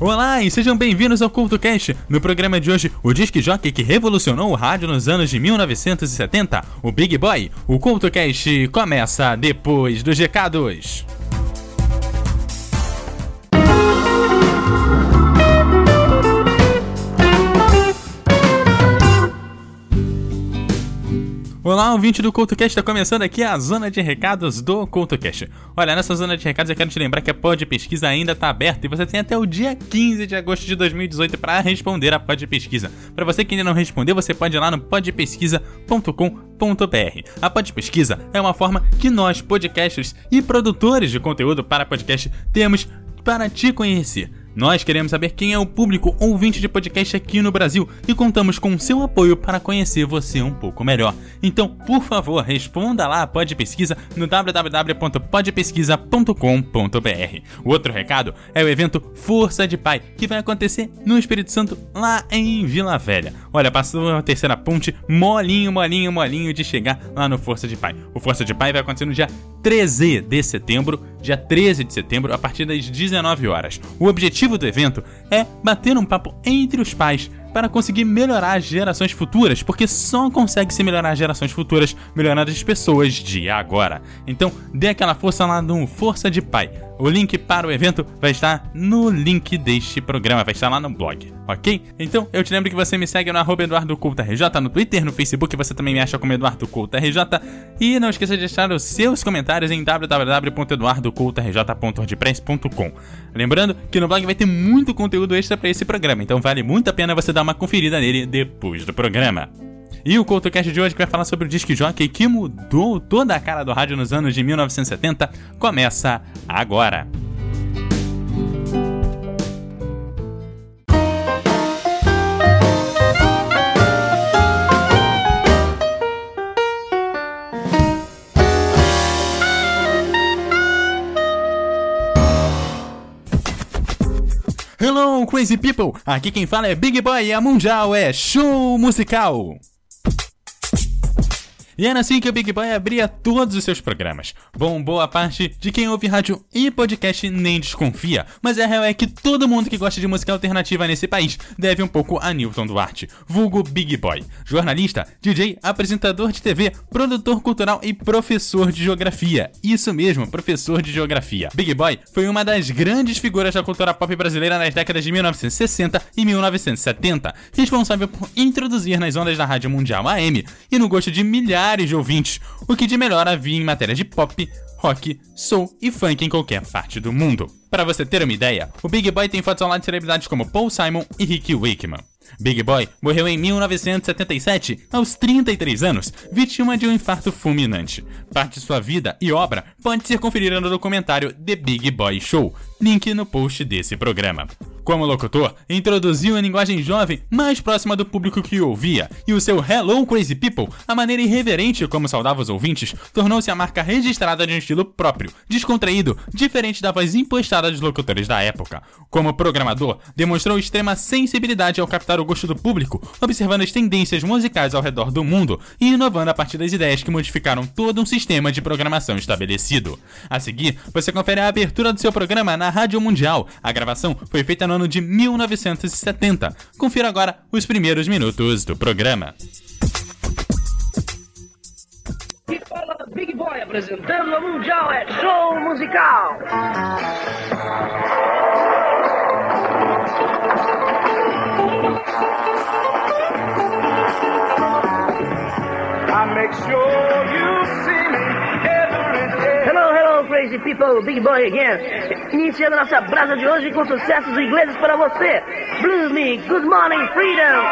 Olá e sejam bem-vindos ao CultoCast. No programa de hoje, o disc jockey que revolucionou o rádio nos anos de 1970, o Big Boy. O CultoCast começa depois dos recados. Olá, ouvinte do CoutoCast, está começando aqui a zona de recados do CoutoCast. Olha, nessa zona de recados eu quero te lembrar que a Pod Pesquisa ainda está aberta e você tem até o dia 15 de agosto de 2018 para responder a Pod Pesquisa. Para você que ainda não respondeu, você pode ir lá no podpesquisa.com.br. A Pod Pesquisa é uma forma que nós, podcasters e produtores de conteúdo para podcast, temos para te conhecer. Nós queremos saber quem é o público ouvinte de podcast aqui no Brasil e contamos com seu apoio para conhecer você um pouco melhor. Então, por favor, responda lá a Pod Pesquisa no www.podpesquisa.com.br. O outro recado é o evento Força de Pai, que vai acontecer no Espírito Santo, lá em Vila Velha. Olha, passou a terceira ponte, molinho, molinho, molinho de chegar lá no Força de Pai. O Força de Pai vai acontecer no dia 13 de setembro, dia 13 de setembro, a partir das 19 horas. O objetivo do evento é bater um papo entre os pais para conseguir melhorar as gerações futuras, porque só consegue se melhorar as gerações futuras melhorando as pessoas de agora. Então, dê aquela força lá no Força de Pai. O link para o evento vai estar no link deste programa, vai estar lá no blog, ok? Então, eu te lembro que você me segue no arroba EduardoCultoRJ, no Twitter, no Facebook, você também me acha como EduardoCultoRJ. E não esqueça de deixar os seus comentários em www.eduardocultorj.wordpress.com. Lembrando que no blog vai ter muito conteúdo extra para esse programa, então vale muito a pena você dar uma conferida nele depois do programa. E o CoutoCast de hoje, que vai falar sobre o disc jockey que mudou toda a cara do rádio nos anos de 1970, começa agora. Hello, crazy people! Aqui quem fala é Big Boy e a Mundial é show musical! E era assim que o Big Boy abria todos os seus programas. Bom, boa parte de quem ouve rádio e podcast nem desconfia, mas a real é que todo mundo que gosta de música alternativa nesse país deve um pouco a Newton Duarte, vulgo Big Boy. Jornalista, DJ, apresentador de TV, produtor cultural e professor de geografia. Isso mesmo, professor de geografia. Big Boy foi uma das grandes figuras da cultura pop brasileira nas décadas de 1960 e 1970, responsável por introduzir nas ondas da Rádio Mundial AM e no gosto de milhares milhares de ouvintes, o que de melhor havia em matéria de pop, rock, soul e funk em qualquer parte do mundo. Para você ter uma ideia, o Big Boy tem fotos lado de celebridades como Paul Simon e Ricky Wakeman. Big Boy morreu em 1977, aos 33 anos, vítima de um infarto fulminante. Parte de sua vida e obra pode ser conferida no documentário The Big Boy Show, link no post desse programa. Como locutor, introduziu a linguagem jovem mais próxima do público que o ouvia, e o seu Hello Crazy People, a maneira irreverente como saudava os ouvintes, tornou-se a marca registrada de um estilo próprio, descontraído, diferente da voz impostada dos locutores da época. Como programador, demonstrou extrema sensibilidade ao captar o gosto do público, observando as tendências musicais ao redor do mundo e inovando a partir das ideias que modificaram todo um sistema de programação estabelecido. A seguir, você confere a abertura do seu programa na Rádio Mundial. A gravação foi feita no ano de 1970. Confira agora os primeiros minutos do programa. E fala Big Boy apresentando a Mundial é Show Musical. I make sure crazy people, Big Boy again. Iniciando nossa brasa de hoje com sucessos ingleses para você. Blues Me, Good Morning Freedom.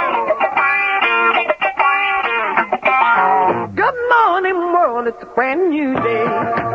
Good morning, world, it's a brand new day.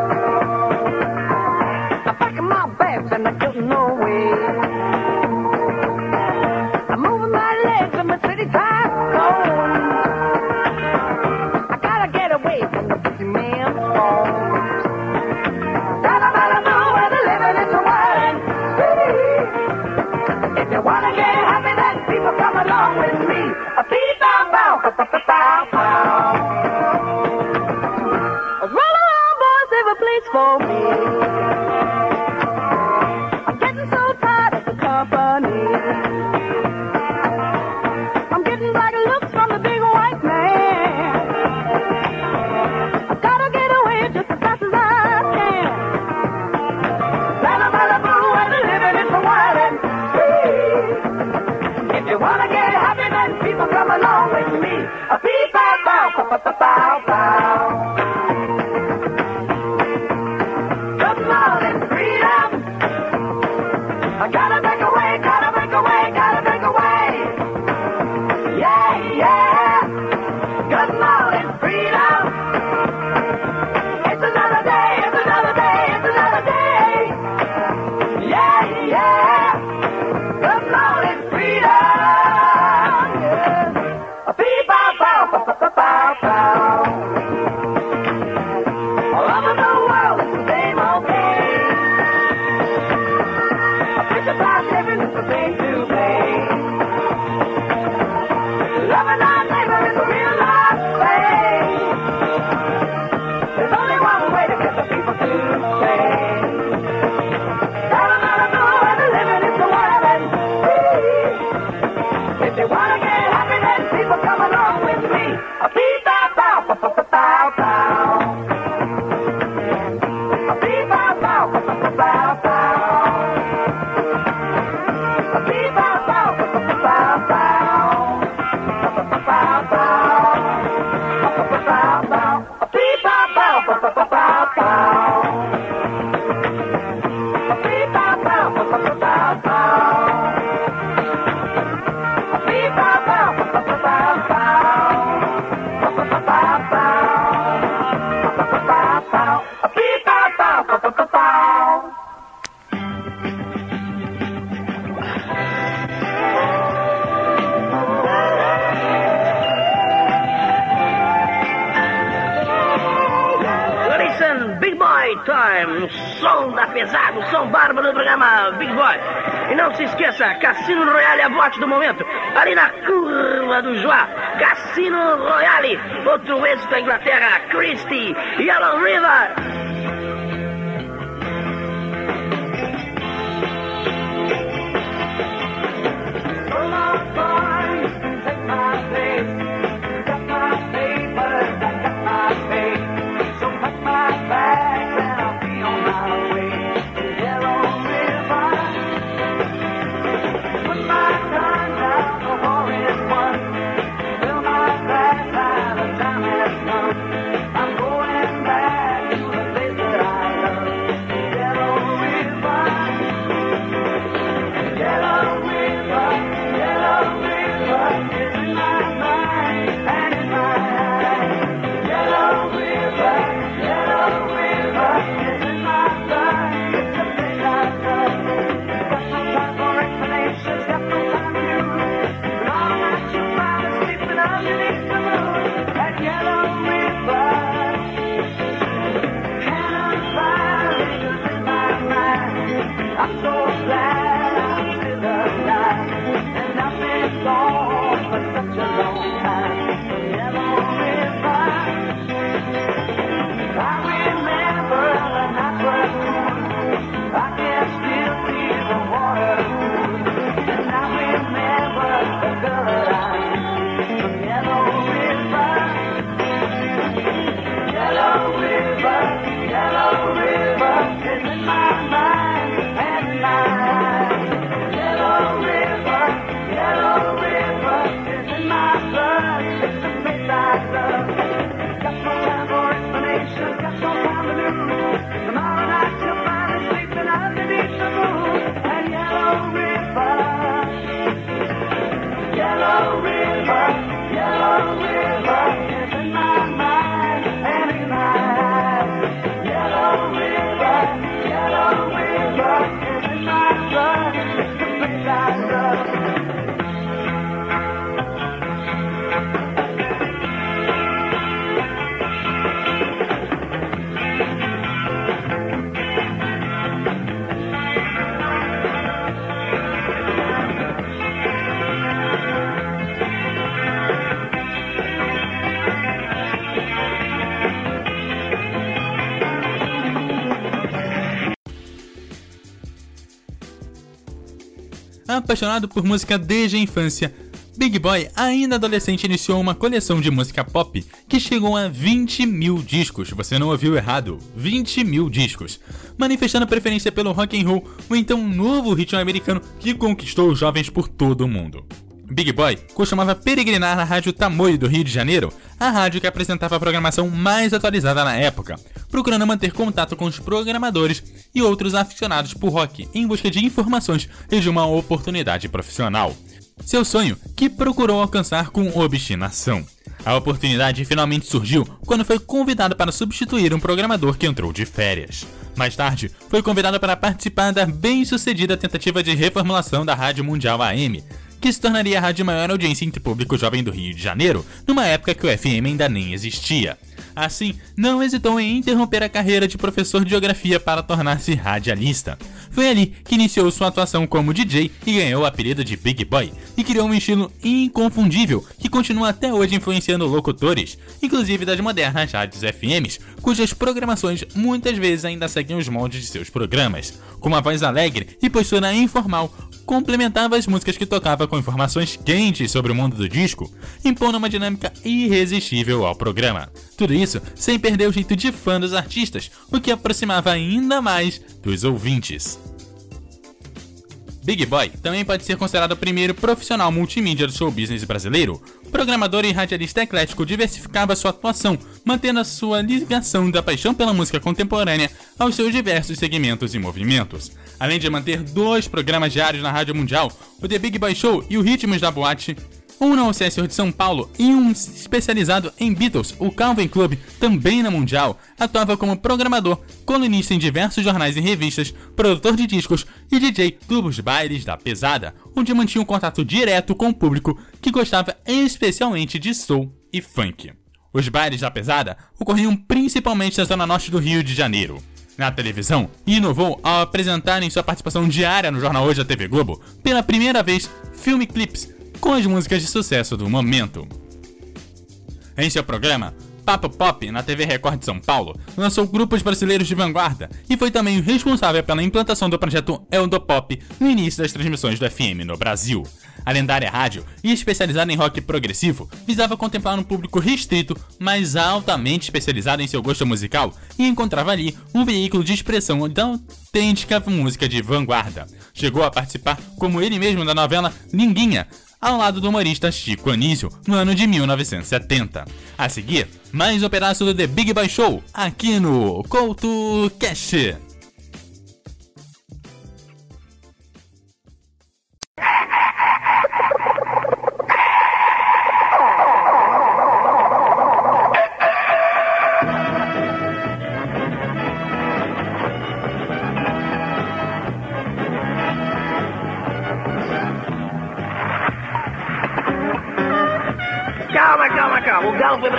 they want. O som da pesado, som bárbaro do programa Big Boy. E não se esqueça, Cassino Royale é a boate do momento, ali na curva do Joá. Cassino Royale, outro êxito da Inglaterra, Christie, Yellow River. I'm 啊。river, yellow river. apaixonado por música desde a infância, Big Boy, ainda adolescente, iniciou uma coleção de música pop que chegou a 20 mil discos. Você não ouviu errado, 20 mil discos. Manifestando preferência pelo rock and roll, o então novo ritmo americano que conquistou os jovens por todo o mundo. Big Boy costumava peregrinar na rádio Tamoio do Rio de Janeiro, a rádio que apresentava a programação mais atualizada na época, procurando manter contato com os programadores e outros aficionados por rock em busca de informações e de uma oportunidade profissional. Seu sonho, que procurou alcançar com obstinação. A oportunidade finalmente surgiu quando foi convidado para substituir um programador que entrou de férias. Mais tarde, foi convidado para participar da bem-sucedida tentativa de reformulação da Rádio Mundial AM, que se tornaria a rádio maior audiência entre público jovem do Rio de Janeiro, numa época que o FM ainda nem existia. Assim, não hesitou em interromper a carreira de professor de geografia para tornar-se radialista. Foi ali que iniciou sua atuação como DJ e ganhou o apelido de Big Boy, e criou um estilo inconfundível que continua até hoje influenciando locutores, inclusive das modernas rádios FMs, cujas programações muitas vezes ainda seguem os moldes de seus programas. Com uma voz alegre e postura informal, complementava as músicas que tocava com informações quentes sobre o mundo do disco, impondo uma dinâmica irresistível ao programa. Tudo isso sem perder o jeito de fã dos artistas, o que aproximava ainda mais dos ouvintes. Big Boy também pode ser considerado o primeiro profissional multimídia do show business brasileiro. Programador e radialista eclético diversificava sua atuação, mantendo a sua ligação da paixão pela música contemporânea aos seus diversos segmentos e movimentos. Além de manter dois programas diários na Rádio Mundial, o The Big Boy Show e o Ritmos da Boate, um na UCSR de São Paulo e um especializado em Beatles, o Calvin Club, também na Mundial, atuava como programador, colunista em diversos jornais e revistas, produtor de discos e DJ dos bailes da pesada, onde mantinha um contato direto com o público que gostava especialmente de soul e funk. Os bailes da pesada ocorriam principalmente na zona norte do Rio de Janeiro. Na televisão, inovou ao apresentar em sua participação diária no Jornal Hoje da TV Globo, pela primeira vez, filme clips com as músicas de sucesso do momento. Em seu programa, Papo Pop, na TV Record de São Paulo, lançou grupos brasileiros de vanguarda e foi também o responsável pela implantação do projeto Eldopop no início das transmissões do FM no Brasil. A lendária rádio, e especializada em rock progressivo, visava contemplar um público restrito, mas altamente especializado em seu gosto musical, e encontrava ali um veículo de expressão da autêntica música de vanguarda. Chegou a participar, como ele mesmo, da novela Linguinha, ao lado do humorista Chico Anísio, no ano de 1970. A seguir, mais um pedaço do The Big Boy Show, aqui no Couto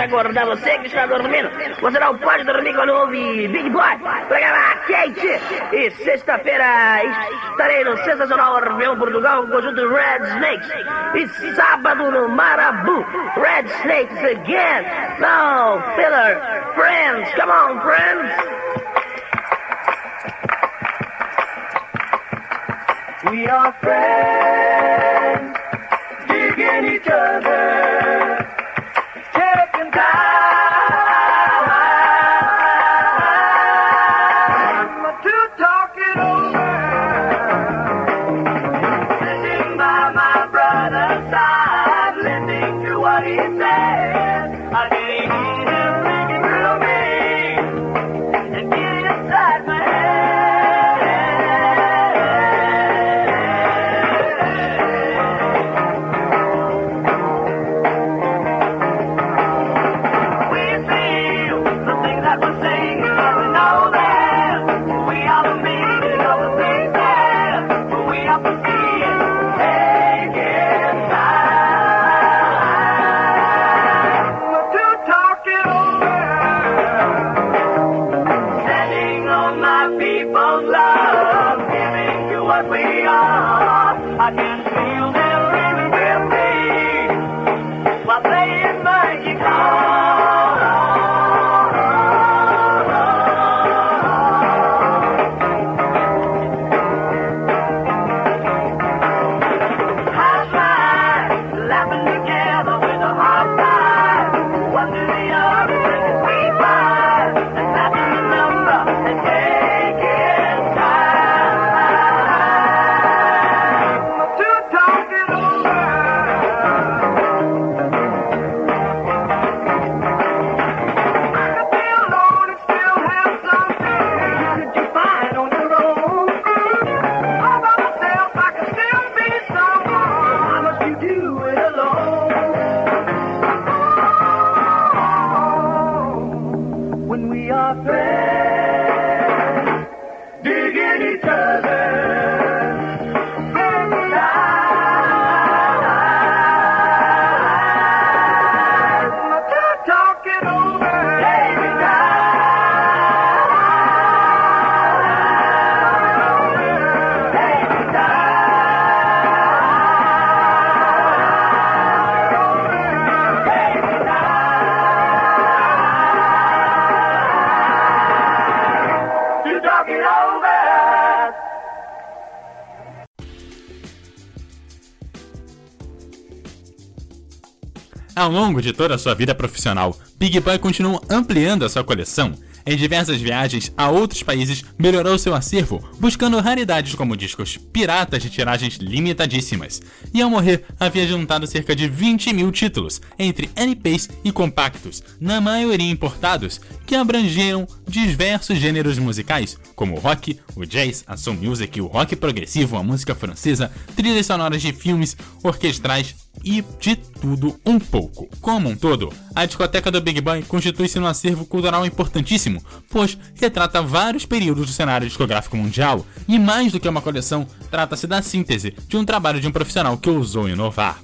acordar você que está dormindo. Você não pode dormir quando ouve Big Boy. Programa quente. E sexta-feira estarei no sensacional Orfeão Portugal com o conjunto Red Snakes. E sábado no Marabu. Red Snakes again. Now, Filler. Friends. Come on, friends. We are friends, digging each other, Ao longo de toda a sua vida profissional, Big Boy continuou ampliando a sua coleção. Em diversas viagens a outros países, melhorou seu acervo, buscando raridades como discos piratas de tiragens limitadíssimas. E ao morrer, havia juntado cerca de 20 mil títulos, entre LPs e compactos, na maioria importados, que abrangeram diversos gêneros musicais, como o rock, o jazz, a soul music, o rock progressivo, a música francesa, trilhas sonoras de filmes, orquestrais, e de tudo um pouco. Como um todo, a discoteca do Big Boy constitui-se um acervo cultural importantíssimo, pois retrata vários períodos do cenário discográfico mundial, e mais do que uma coleção, trata-se da síntese de um trabalho de um profissional que ousou inovar.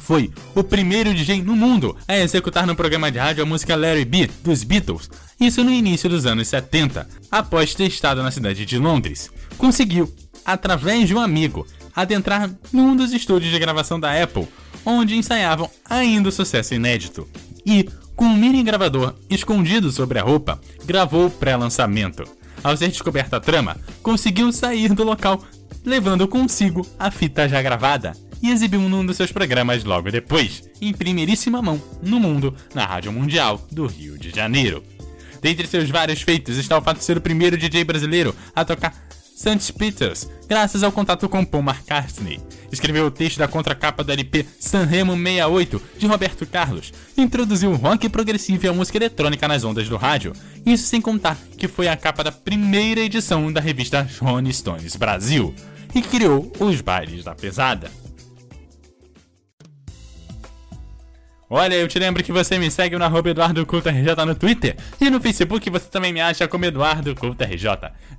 Foi o primeiro DJ no mundo a executar no programa de rádio a música Larry B dos Beatles, isso no início dos anos 70, após ter estado na cidade de Londres. Conseguiu, através de um amigo, adentrar num dos estúdios de gravação da Apple, onde ensaiavam ainda o sucesso inédito. E, com um mini gravador escondido sobre a roupa, gravou o pré-lançamento. Ao ser descoberta a trama, conseguiu sair do local, levando consigo a fita já gravada e exibiu num dos seus programas logo depois, em primeiríssima mão, no mundo, na Rádio Mundial do Rio de Janeiro. Dentre seus vários feitos está o fato de ser o primeiro DJ brasileiro a tocar St. Peters, graças ao contato com Paul McCartney. Escreveu o texto da contracapa do LP Sanremo 68, de Roberto Carlos. Introduziu o rock progressivo e a música eletrônica nas ondas do rádio. Isso sem contar que foi a capa da primeira edição da revista Rolling Stones Brasil. E criou os bailes da pesada. Olha, eu te lembro que você me segue no arroba EduardoCultoRJ no Twitter e no Facebook você também me acha como EduardoCultoRJ.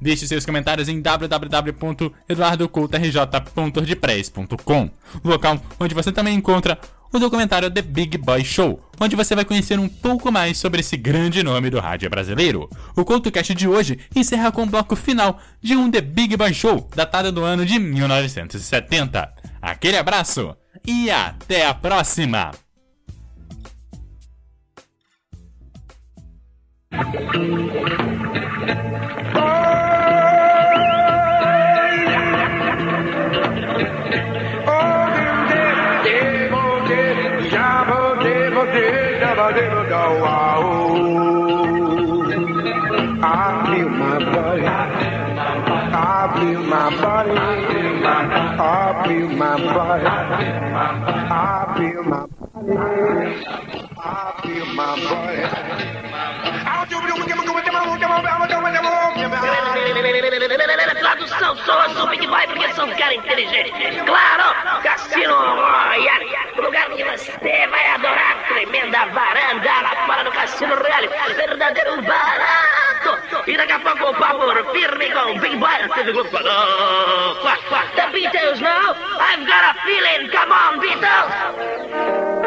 Deixe seus comentários em www.eduardocultorj.wordpress.com local onde você também encontra o documentário The Big Boy Show, onde você vai conhecer um pouco mais sobre esse grande nome do rádio brasileiro. O CoutoCast de hoje encerra com o bloco final de um The Big Boy Show, datado do ano de 1970. Aquele abraço e até a próxima! I feel my body. Tradução, sou, sou Big Boy porque sou um cara inteligente. Claro, Cassino Royale, lugar que você vai adorar. Tremenda varanda lá fora do Cassino Royale, verdadeiro barato. E daqui a pouco o papo firme com o Big Boy. The Beatles now, I've got a feeling, come on Beatles.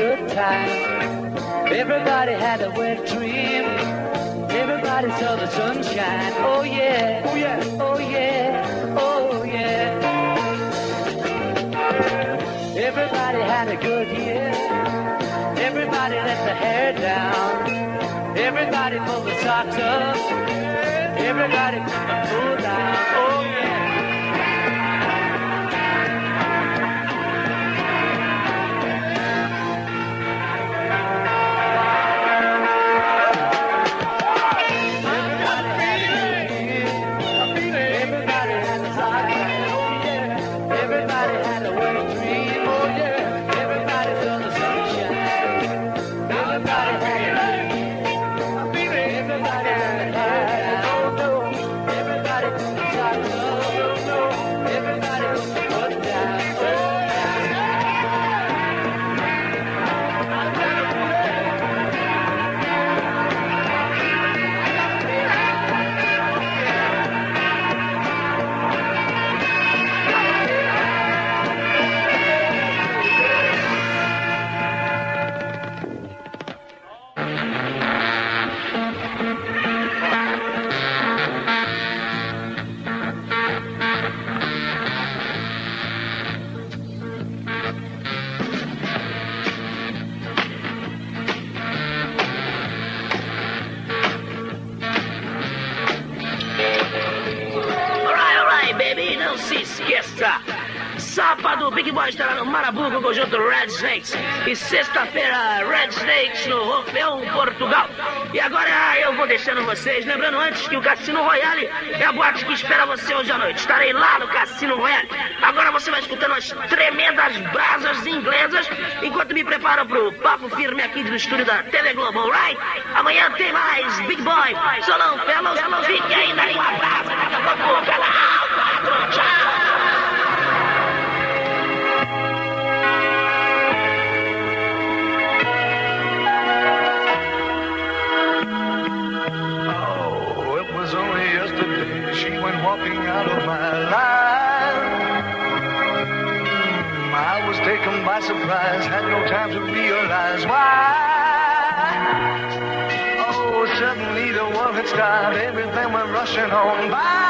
Good time. Everybody had a wet dream. Everybody saw the sunshine. Oh yeah. Oh yeah. Oh yeah. Oh yeah. Everybody had a good year. Everybody let the hair down. Everybody pulled the socks up. Everybody put the foot down. Red Snakes. E sexta-feira, Red Snakes no Orfeão, Portugal. E agora eu vou deixando vocês, lembrando antes que o Cassino Royale é a boate que espera você hoje à noite. Estarei lá no Cassino Royale. Agora você vai escutando as tremendas brasas inglesas, enquanto me preparo pro papo firme aqui do estúdio da TV Globo, alright? Amanhã tem mais Big Boy, Solão, Fellows, fique ainda com a brasa, time to realize why. Oh, suddenly the world had stopped, everything went rushing on by.